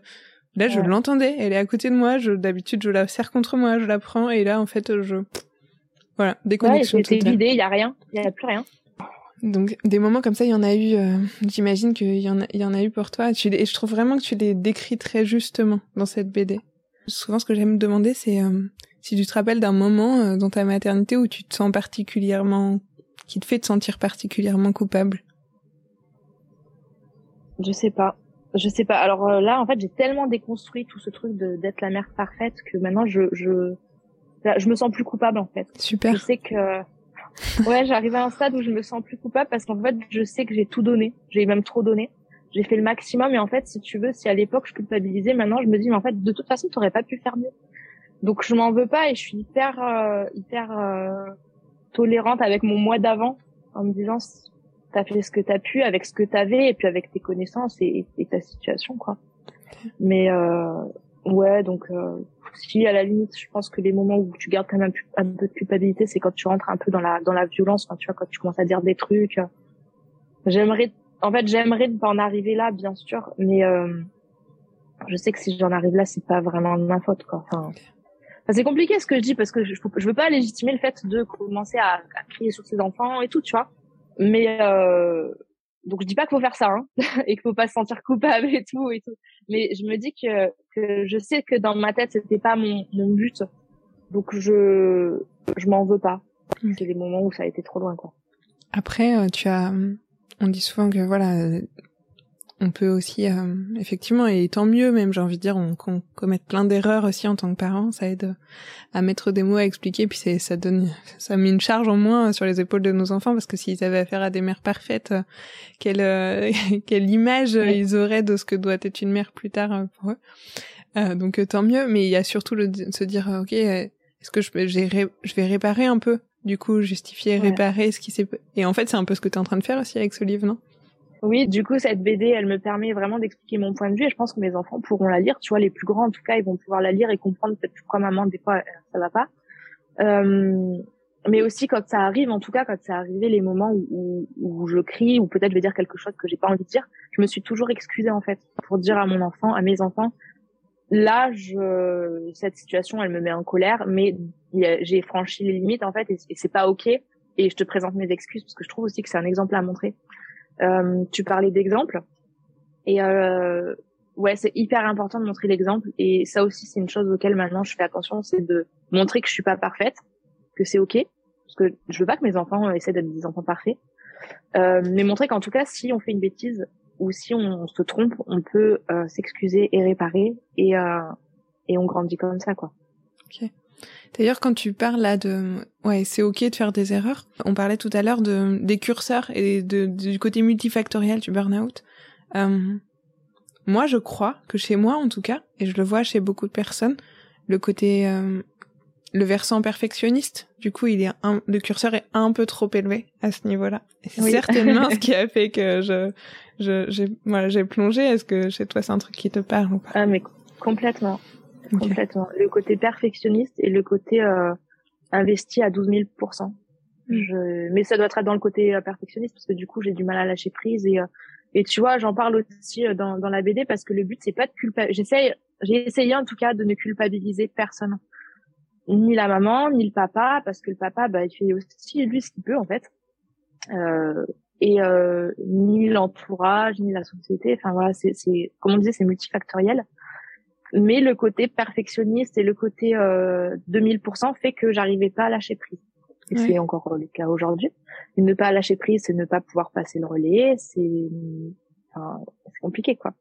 là, je l'entendais, elle est à côté de moi, je, d'habitude, je la serre contre moi, je la prends, et là, en fait, je, voilà, déconnexion. Ouais, c'était vidé, il y a rien, il y a plus rien. Donc des moments comme ça, il y en a eu. Euh, j'imagine qu'il y en a, il y en a eu pour toi. Tu et je trouve vraiment que tu les décris très justement dans cette BD. Souvent, ce que j'aime demander, c'est euh, si tu te rappelles d'un moment euh, dans ta maternité où tu te sens particulièrement, qui te fait te sentir particulièrement coupable? Je sais pas. Je sais pas. Alors euh, là, en fait, j'ai tellement déconstruit tout ce truc d'être la mère parfaite que maintenant, je, je, je me sens plus coupable en fait. Super. Je sais que, ouais, j'arrive à un stade où je me sens plus coupable parce qu'en fait, je sais que j'ai tout donné. J'ai même trop donné. J'ai fait le maximum et en fait, si tu veux, si à l'époque je culpabilisais, maintenant je me dis, mais en fait, de toute façon, t'aurais pas pu faire mieux. Donc je m'en veux pas et je suis hyper euh, hyper euh, tolérante avec mon mois d'avant en me disant t'as fait ce que t'as pu avec ce que t'avais et puis avec tes connaissances et, ta situation quoi. Mais euh, ouais donc euh, si à la limite je pense que les moments où tu gardes quand même un, peu de culpabilité c'est quand tu rentres un peu dans la dans la violence quand tu vois quand tu commences à dire des trucs. J'aimerais en fait j'aimerais pas en arriver là bien sûr mais je sais que si j'en arrive là c'est pas vraiment de ma faute quoi. Enfin, c'est compliqué ce que je dis parce que je, je veux pas légitimer le fait de commencer à, à crier sur ses enfants et tout, tu vois. Mais euh, donc je dis pas qu'il faut faire ça hein, et qu'il faut pas se sentir coupable et tout et tout. Mais je me dis que, que je sais que dans ma tête c'était pas mon, mon but, donc je je m'en veux pas. C'est les moments où ça a été trop loin quoi. Après, euh, tu as, on dit souvent que voilà, on peut aussi euh, effectivement et tant mieux même j'ai envie de dire on, qu'on commette plein d'erreurs aussi en tant que parent ça aide à mettre des mots à expliquer puis c'est ça donne ça met une charge en moins sur les épaules de nos enfants parce que s'ils avaient affaire à des mères parfaites euh, quelle euh, quelle image ils auraient de ce que doit être une mère plus tard pour eux. Donc tant mieux mais il y a surtout le se dire ok est-ce que je je vais réparer un peu du coup justifier réparer ce qui s'est et en fait c'est un peu ce que tu es en train de faire aussi avec ce livre non? Oui, du coup, cette BD, elle me permet vraiment d'expliquer mon point de vue et je pense que mes enfants pourront la lire. Tu vois, les plus grands, en tout cas, ils vont pouvoir la lire et comprendre peut-être pourquoi maman, des fois, ça va pas. Euh, mais aussi quand ça arrive, en tout cas, quand ça arrivé les moments où, où, je crie ou peut-être je vais dire quelque chose que j'ai pas envie de dire, je me suis toujours excusée, en fait, pour dire à mon enfant, à mes enfants, là, je, cette situation, elle me met en colère, mais j'ai franchi les limites en fait, et, c'est pas ok. Et je te présente mes excuses parce que je trouve aussi que c'est un exemple à montrer. Euh, tu parlais d'exemple, et euh, ouais, c'est hyper important de montrer l'exemple. Et ça aussi, c'est une chose auquel maintenant je fais attention, c'est de montrer que je suis pas parfaite, que c'est ok, parce que je veux pas que mes enfants essaient d'être des enfants parfaits, euh, mais montrer qu'en tout cas, si on fait une bêtise ou si on, se trompe, on peut euh, s'excuser et réparer, et euh, et on grandit comme ça, quoi. Ok. D'ailleurs, quand tu parles là de, ouais, c'est ok de faire des erreurs. On parlait tout à l'heure de des curseurs et de, du côté multifactoriel du burn-out. Euh, moi, je crois que chez moi, en tout cas, et je le vois chez beaucoup de personnes, le côté, euh, le versant perfectionniste, du coup, il est un, le curseur est un peu trop élevé à ce niveau-là. c'est certainement ce qui a fait que je, je, j'ai, voilà, j'ai plongé. Est-ce que chez toi, c'est un truc qui te parle ou pas? Ah, mais complètement, complètement. Le côté perfectionniste et le côté euh, investi à 12 000 hmm. je... Mais ça doit être dans le côté euh, perfectionniste parce que du coup, j'ai du mal à lâcher prise et et tu vois, j'en parle aussi euh, dans, dans la BD parce que le but c'est pas de culpabiliser. J'essaye, j'ai essayé en tout cas de ne culpabiliser personne, ni la maman, ni le papa, parce que le papa, bah, il fait aussi lui ce qu'il peut en fait, euh, et euh, ni l'entourage, ni la société. Enfin voilà, c'est, c'est comme on disait, c'est multifactoriel. Mais le côté perfectionniste et le côté euh, 2000% fait que j'arrivais pas à lâcher prise. Et c'est encore le cas aujourd'hui. ne pas lâcher prise, c'est ne pas pouvoir passer le relais, c'est enfin, compliqué quoi.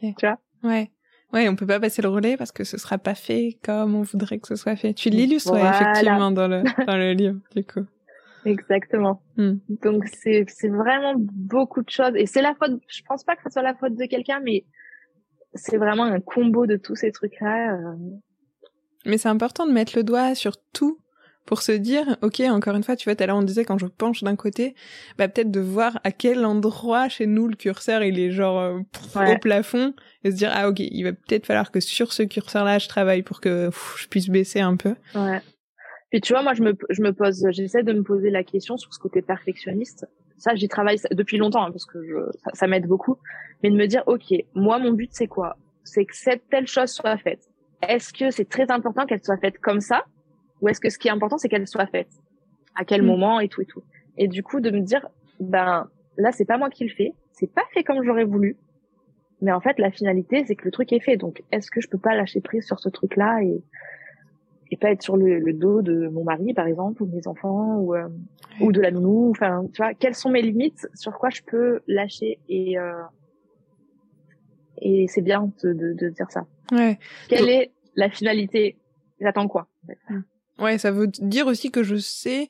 Tu vois? Ouais. Ouais, on peut pas passer le relais parce que ce sera pas fait comme on voudrait que ce soit fait. Tu l'illustres effectivement dans le dans le livre du coup. Exactement. Hmm. Donc c'est c'est vraiment beaucoup de choses et c'est la faute. Je pense pas que ce soit la faute de quelqu'un, mais c'est vraiment un combo de tous ces trucs là. Euh. Mais c'est important de mettre le doigt sur tout pour se dire, ok, encore une fois, tu vois, tout à l'heure on disait quand je penche d'un côté, bah peut-être de voir à quel endroit chez nous le curseur il est genre euh, au plafond et se dire ah ok, il va peut-être falloir que sur ce curseur-là je travaille pour que je puisse baisser un peu. Ouais. Puis tu vois, moi je me je me pose, j'essaie de me poser la question sur ce côté perfectionniste. Ça, j'y travaille depuis longtemps hein, parce que je, ça, m'aide beaucoup. Mais de me dire, ok, moi mon but c'est quoi? C'est que cette telle chose soit faite. Est-ce que c'est très important qu'elle soit faite comme ça? Ou est-ce que ce qui est important, c'est qu'elle soit faite? À quel mm. moment? Et tout et tout. Et du coup, de me dire, ben là, c'est pas moi qui le fais, c'est pas fait comme j'aurais voulu, mais en fait, la finalité, c'est que le truc est fait. Donc, est-ce que je peux pas lâcher prise sur ce truc-là et et pas être sur le, dos de mon mari, par exemple, ou de mes enfants, ou euh, ou de la nounou. Enfin, tu vois, quelles sont mes limites Sur quoi je peux lâcher Et euh, et c'est bien de, de, de, dire ça. Ouais. Quelle est la finalité? J'attends quoi mm. Ouais, ça veut dire aussi que je sais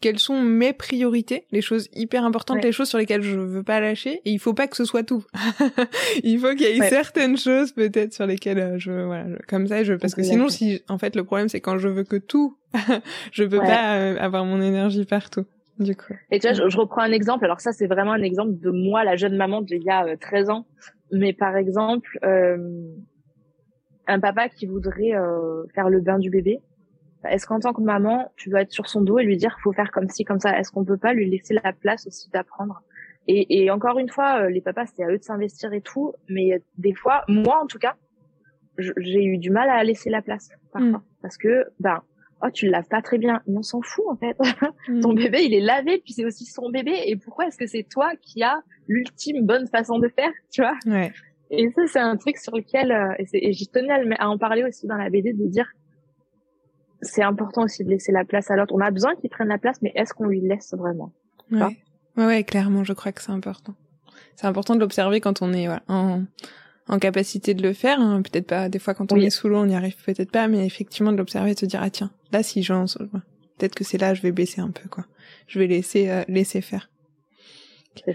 quelles sont mes priorités, les choses hyper importantes, les choses sur lesquelles je veux pas lâcher. Et il faut pas que ce soit tout. il faut qu'il y ait certaines choses peut-être sur lesquelles euh, je, voilà, comme ça, je, parce que sinon, si, en fait, le problème c'est quand je veux que tout, je peux pas euh, avoir mon énergie partout. Du coup. Et tu vois, je, reprends un exemple. Alors ça, c'est vraiment un exemple de moi, la jeune maman d'il y a 13 euh, ans. Mais par exemple, un papa qui voudrait faire le bain du bébé est-ce qu'en tant que maman, tu dois être sur son dos et lui dire faut faire comme ci, comme ça? Est-ce qu'on peut pas lui laisser la place aussi d'apprendre? Et, et, encore une fois, euh, les papas, c'est à eux de s'investir et tout, mais des fois, moi en tout cas, j'ai eu du mal à laisser la place parfois, mm. parce que ben oh tu le laves pas très bien, on s'en fout en fait. Mm. Ton bébé il est lavé, puis c'est aussi son bébé, et pourquoi est-ce que c'est toi qui as l'ultime bonne façon de faire, tu vois? Ouais. Et ça c'est un truc sur lequel euh, et, et j'y tenais à, en parler aussi dans la BD de dire c'est important aussi de laisser la place à l'autre. On a besoin qu'il prenne la place, mais est-ce qu'on lui laisse vraiment? Ouais. ouais. clairement, je crois que c'est important. C'est important de l'observer quand on est en, en capacité de le faire. Hein. Peut-être pas, des fois quand on est sous l'eau, on n'y arrive peut-être pas, mais effectivement de l'observer et de se dire, ah tiens, là si j'en... Peut-être que c'est là, je vais baisser un peu, quoi. Je vais laisser, euh, laisser faire.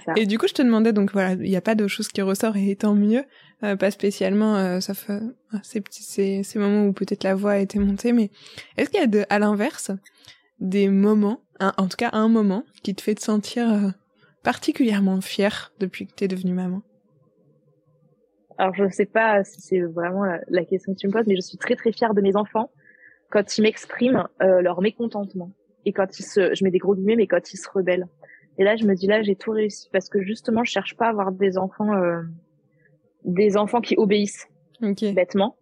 Ça. Et du coup, je te demandais, donc voilà, il n'y a pas de choses qui ressort et tant mieux, euh, pas spécialement, euh, sauf euh, ces petits, ces, ces moments où peut-être la voix a été montée, mais est-ce qu'il y a de, à l'inverse, des moments, en tout cas un moment, qui te fait te sentir particulièrement fière depuis que tu es devenue maman? Alors je ne sais pas si c'est vraiment la, question que tu me poses, mais je suis très très fière de mes enfants quand ils m'expriment leur mécontentement et quand ils se, je mets des gros guillemets, mais quand ils se rebellent. Et là, je me dis là, j'ai tout réussi parce que justement, je cherche pas à avoir des enfants, euh, des enfants qui obéissent bêtement.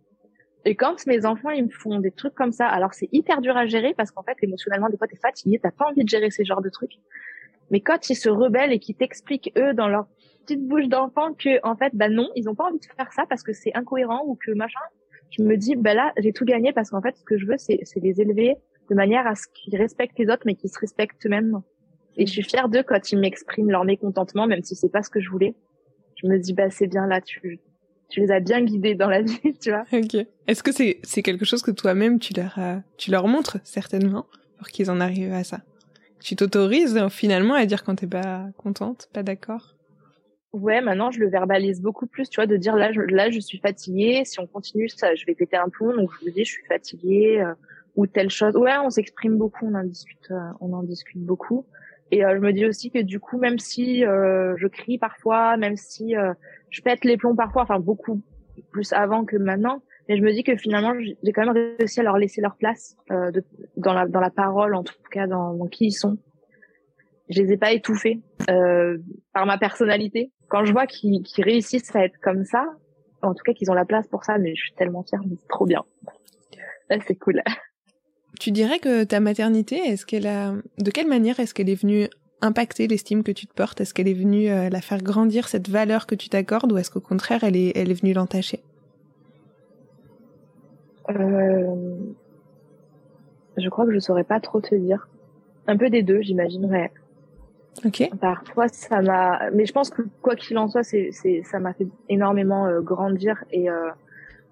Et quand mes enfants ils me font des trucs comme ça, alors c'est hyper dur à gérer parce qu'en fait émotionnellement des fois t'es fatigué, t'as pas envie de gérer ces genres de trucs. Mais quand ils se rebellent et qu'ils t'expliquent eux dans leur petite bouche d'enfant que en fait bah non, ils ont pas envie de faire ça parce que c'est incohérent ou que machin, je me dis bah là j'ai tout gagné parce qu'en fait ce que je veux c'est c'est les élever de manière à ce qu'ils respectent les autres mais qu'ils se respectent eux-mêmes. Et je suis fière d'eux quand ils m'expriment leur mécontentement même si c'est pas ce que je voulais. Je me dis bah c'est bien là tu tu les as bien guidés dans la vie, tu vois. Ok. Est-ce que c'est c'est quelque chose que toi-même tu leur tu leur montres certainement pour qu'ils en arrivent à ça? Tu t'autorises euh, finalement à dire quand t'es pas contente, pas d'accord? Ouais, maintenant je le verbalise beaucoup plus, tu vois, de dire là je, là je suis fatiguée, si on continue ça, je vais péter un plomb, donc je vous dis je suis fatiguée euh, ou telle chose. Ouais, on s'exprime beaucoup, on en discute, euh, on en discute beaucoup. Et je me dis aussi que du coup, même si je crie parfois, même si je pète les plombs parfois, enfin beaucoup plus avant que maintenant, mais je me dis que finalement j'ai quand même réussi à leur laisser leur place euh, de, dans la dans la parole, en tout cas dans, dans qui ils sont. Je les ai pas étouffés euh, par ma personnalité. Quand je vois qu'ils réussissent à être comme ça, en tout cas qu'ils ont la place pour ça, mais je suis tellement fière, c'est trop bien. C'est cool. Tu dirais que ta maternité, est-ce qu'elle a, de quelle manière est-ce qu'elle est venue impacter l'estime que tu te portes? Est-ce qu'elle est venue euh, la faire grandir, cette valeur que tu t'accordes, ou est-ce qu'au contraire, elle est, elle est venue l'entacher? Euh... Je crois que je saurais pas trop te dire. Un peu des deux, j'imaginerais. Ok. Parfois, ça m'a. Mais je pense que quoi qu'il en soit, c'est, c'est, ça m'a fait énormément euh, grandir et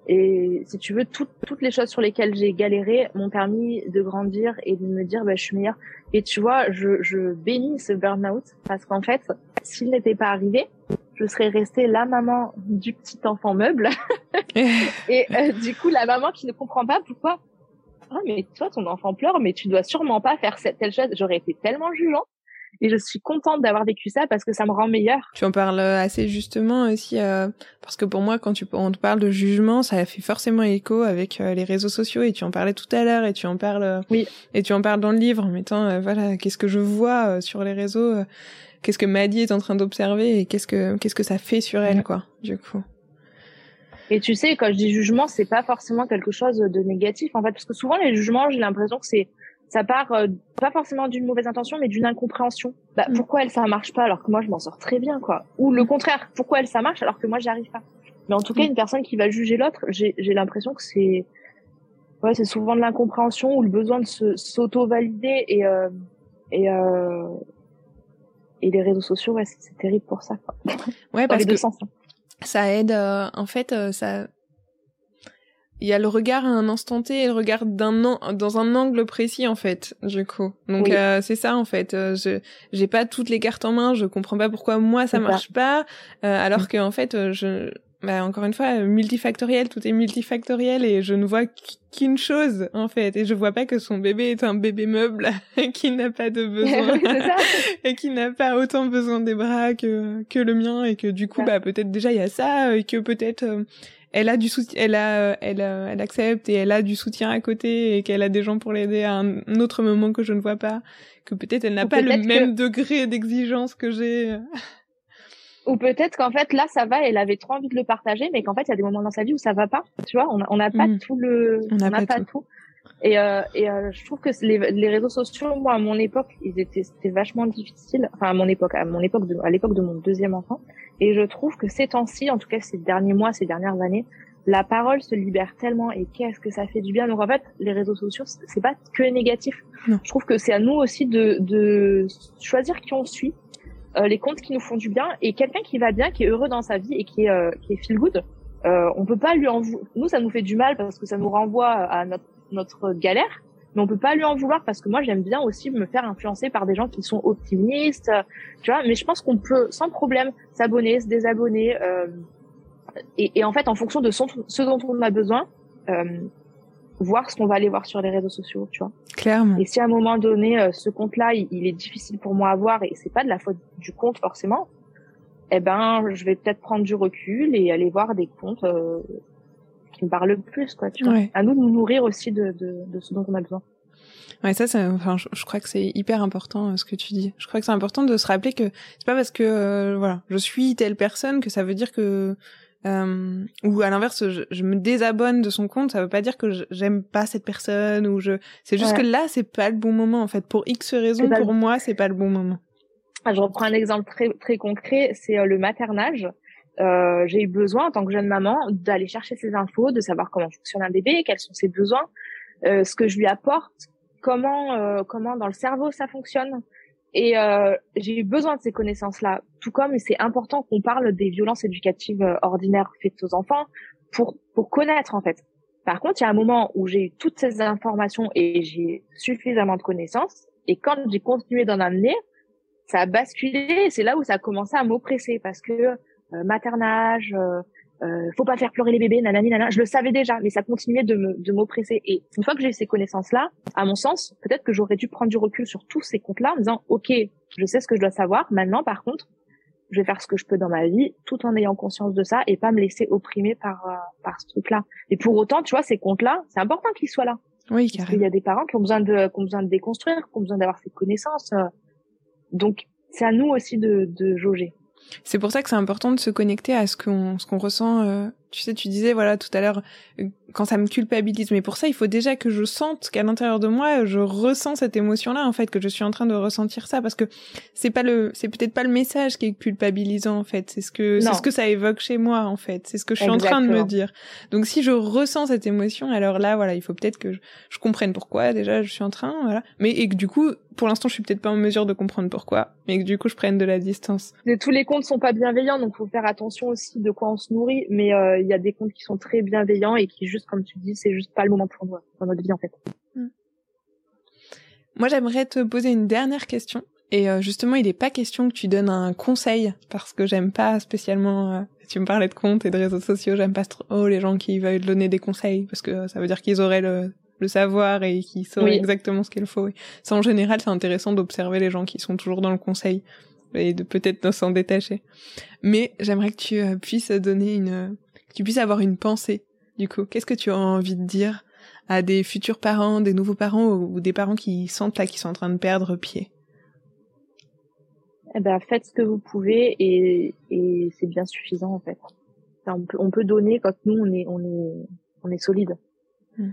et si tu veux, toutes toutes les choses sur lesquelles j'ai galéré m'ont permis de grandir et de me dire, bah, je suis meilleure. Et tu vois, je, je bénis ce burn-out parce qu'en fait, s'il n'était pas arrivé, je serais restée la maman du petit enfant meuble. et euh, du coup, la maman qui ne comprend pas pourquoi. Ah, mais toi, ton enfant pleure, mais tu dois sûrement pas faire cette telle chose. J'aurais été tellement jugeante. Et je suis contente d'avoir vécu ça parce que ça me rend meilleure. Tu en parles assez justement aussi, euh, parce que pour moi, quand tu, on te parle de jugement, ça fait forcément écho avec euh, les réseaux sociaux. Et tu en parlais tout à l'heure, et tu en parles. Euh, oui. Et tu en parles dans le livre, en mettant, voilà, qu'est-ce que je vois sur les réseaux, qu'est-ce que Maddy est en train d'observer, et qu'est-ce que qu'est-ce que ça fait sur elle, quoi. Du coup. Et tu sais, quand je dis jugement, c'est pas forcément quelque chose de négatif, en fait, parce que souvent les jugements, j'ai l'impression que c'est ça part euh, pas forcément d'une mauvaise intention mais d'une incompréhension bah, mm. pourquoi elle ça marche pas alors que moi je m'en sors très bien quoi ou le contraire pourquoi elle ça marche alors que moi j'y arrive pas mais en tout cas mm. une personne qui va juger l'autre j'ai j'ai l'impression que c'est ouais c'est souvent de l'incompréhension ou le besoin de se s'auto valider et euh, et euh, et les réseaux sociaux ouais c'est terrible pour ça quoi. ouais parce que hein. ça aide euh, en fait ça il y a le regard à un instant T et le regard d'un an dans un angle précis en fait du coup. Donc euh, c'est ça en fait. Euh, je j'ai pas toutes les cartes en main je comprends pas pourquoi moi ça marche pas, euh, alors mm. que en fait je bah, encore une fois multifactoriel tout est multifactoriel et je ne vois qu'une chose en fait. Et je vois pas que son bébé est un bébé meuble qui n'a pas de besoin et qui n'a pas autant besoin des bras que que le mien et que du coup bah peut-être déjà il y a ça et que peut-être elle a du soutien, elle a, elle, elle accepte et elle a du soutien à côté et qu'elle a des gens pour l'aider à un autre moment que je ne vois pas, que peut-être elle n'a pas le même degré d'exigence que j'ai. Ou peut-être qu'en fait là ça va, elle avait trop envie de le partager, mais qu'en fait il y a des moments dans sa vie où ça va pas. Tu vois, on n'a pas mm. tout le, on n'a pas, tout. Et, euh, et euh, je trouve que les, les, réseaux sociaux, moi à mon époque, ils étaient, c'était vachement difficile. Enfin à mon époque, à mon époque, de, à l'époque de mon deuxième enfant, et je trouve que ces temps-ci, en tout cas ces derniers mois, ces dernières années, la parole se libère tellement et qu'est-ce que ça fait du bien. Donc en fait, les réseaux sociaux, c'est pas que négatif. Je trouve que c'est à nous aussi de, de choisir qui on suit, euh, les comptes qui nous font du bien et quelqu'un qui va bien, qui est heureux dans sa vie et qui est, euh, qui est feel good. Euh, on peut pas lui en nous ça nous fait du mal parce que ça nous renvoie à notre, notre galère mais on peut pas lui en vouloir parce que moi j'aime bien aussi me faire influencer par des gens qui sont optimistes, tu vois. Mais je pense qu'on peut sans problème s'abonner, se désabonner, euh, et, et, en fait en fonction de son, ce dont on a besoin, euh, voir ce qu'on va aller voir sur les réseaux sociaux, tu vois. Clairement. Et si à un moment donné euh, ce compte-là il, est difficile pour moi à voir et c'est pas de la faute du compte forcément, eh ben je vais peut-être prendre du recul et aller voir des comptes euh, qui me parle le plus, quoi. Tu vois. À nous de nous nourrir aussi de, de, de ce dont on a besoin. Ouais, ça, ça enfin, je, crois que c'est hyper important euh, ce que tu dis. Je crois que c'est important de se rappeler que c'est pas parce que euh, voilà, je suis telle personne que ça veut dire que euh, ou à l'inverse, je, me désabonne de son compte, ça veut pas dire que j'aime pas cette personne ou je. C'est juste que là, c'est pas le bon moment en fait. Pour X raisons, pour moi, c'est pas le bon moment. Ah, je reprends un exemple très très concret, c'est le maternage. Euh, j'ai eu besoin en tant que jeune maman d'aller chercher ces infos, de savoir comment fonctionne un bébé, quels sont ses besoins, euh, ce que je lui apporte, comment euh, comment dans le cerveau ça fonctionne. Et euh, j'ai eu besoin de ces connaissances-là, tout comme c'est important qu'on parle des violences éducatives euh, ordinaires faites aux enfants pour pour connaître en fait. Par contre, il y a un moment où j'ai eu toutes ces informations et j'ai suffisamment de connaissances, et quand j'ai continué d'en amener, ça a basculé. C'est là où ça a commencé à m'oppresser parce que maternage, euh, euh, faut pas faire pleurer les bébés, nanani, nanana. Je le savais déjà, mais ça continuait de me, de m'oppresser. Et une fois que j'ai eu ces connaissances-là, à mon sens, peut-être que j'aurais dû prendre du recul sur tous ces comptes-là en disant, ok, je sais ce que je dois savoir. Maintenant, par contre, je vais faire ce que je peux dans ma vie, tout en ayant conscience de ça et pas me laisser opprimer par euh, par ce truc-là. Et pour autant, tu vois, ces comptes-là, c'est important qu'ils soient là. Oui, carrément. Parce qu'il y a des parents qui ont besoin de qui ont besoin de déconstruire, qui ont besoin d'avoir ces connaissances. Euh. Donc, c'est à nous aussi de, de jauger. C'est pour ça que c'est important de se connecter à ce qu'on ce qu'on ressent. Euh, tu sais, tu disais voilà tout à l'heure euh, quand ça me culpabilise, mais pour ça il faut déjà que je sente qu'à l'intérieur de moi je ressens cette émotion-là en fait, que je suis en train de ressentir ça. Parce que c'est pas le c'est peut-être pas le message qui est culpabilisant en fait, c'est ce que c'est ce que ça évoque chez moi en fait, c'est ce que je suis en train de me dire. Donc si je ressens cette émotion, alors là voilà il faut peut-être que je, je comprenne pourquoi déjà je suis en train voilà, mais et que du coup pour l'instant, je suis peut-être pas en mesure de comprendre pourquoi, mais que du coup, je prenne de la distance. tous les comptes sont pas bienveillants, donc faut faire attention aussi de quoi on se nourrit. Mais euh, il y a des comptes qui sont très bienveillants et qui, juste comme tu dis, c'est juste pas le moment pour nous dans notre vie en fait. Hmm. Moi, j'aimerais te poser une dernière question. Et euh, justement, il n'est pas question que tu donnes un conseil parce que j'aime pas spécialement. Euh, tu me parlais de comptes et de réseaux sociaux, j'aime pas trop les gens qui veulent donner des conseils parce que ça veut dire qu'ils auraient le le savoir et qui sauraient exactement ce qu'il faut. Ça, en général, c'est intéressant d'observer les gens qui sont toujours dans le conseil et de peut-être s'en détacher. Mais j'aimerais que tu euh, puisses donner une, que tu puisses avoir une pensée. Du coup, qu'est-ce que tu as envie de dire à des futurs parents, des nouveaux parents ou des parents qui sentent là qu'ils sont en train de perdre pied? Eh ben, faites ce que vous pouvez et, et c'est bien suffisant en fait. on, peut, on peut donner quand nous on est on est on est solide. Hmm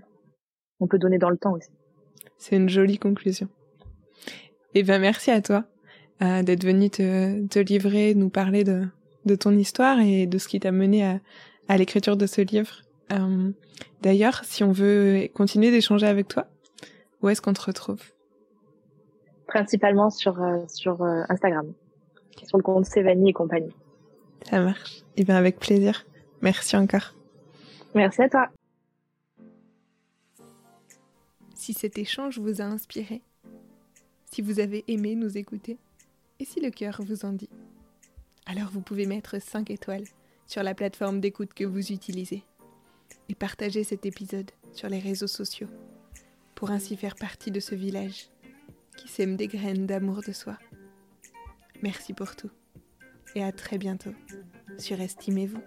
on peut donner dans le temps aussi. C'est une jolie conclusion. Eh ben merci à toi euh, d'être venu te, te, livrer, nous parler de, de ton histoire et de ce qui t'a mené à, à l'écriture de ce livre. Euh, D'ailleurs, si on veut continuer d'échanger avec toi, où est-ce qu'on te retrouve? Principalement sur, euh, sur euh, Instagram, sur le compte Sévanie et compagnie. Ça marche. Eh bien avec plaisir. Merci encore. Merci à toi si cet échange vous a inspiré, si vous avez aimé nous écouter, et si le cœur vous en dit. Alors vous pouvez mettre 5 étoiles sur la plateforme d'écoute que vous utilisez et partager cet épisode sur les réseaux sociaux pour ainsi faire partie de ce village qui sème des graines d'amour de soi. Merci pour tout et à très bientôt sur Estimez-vous.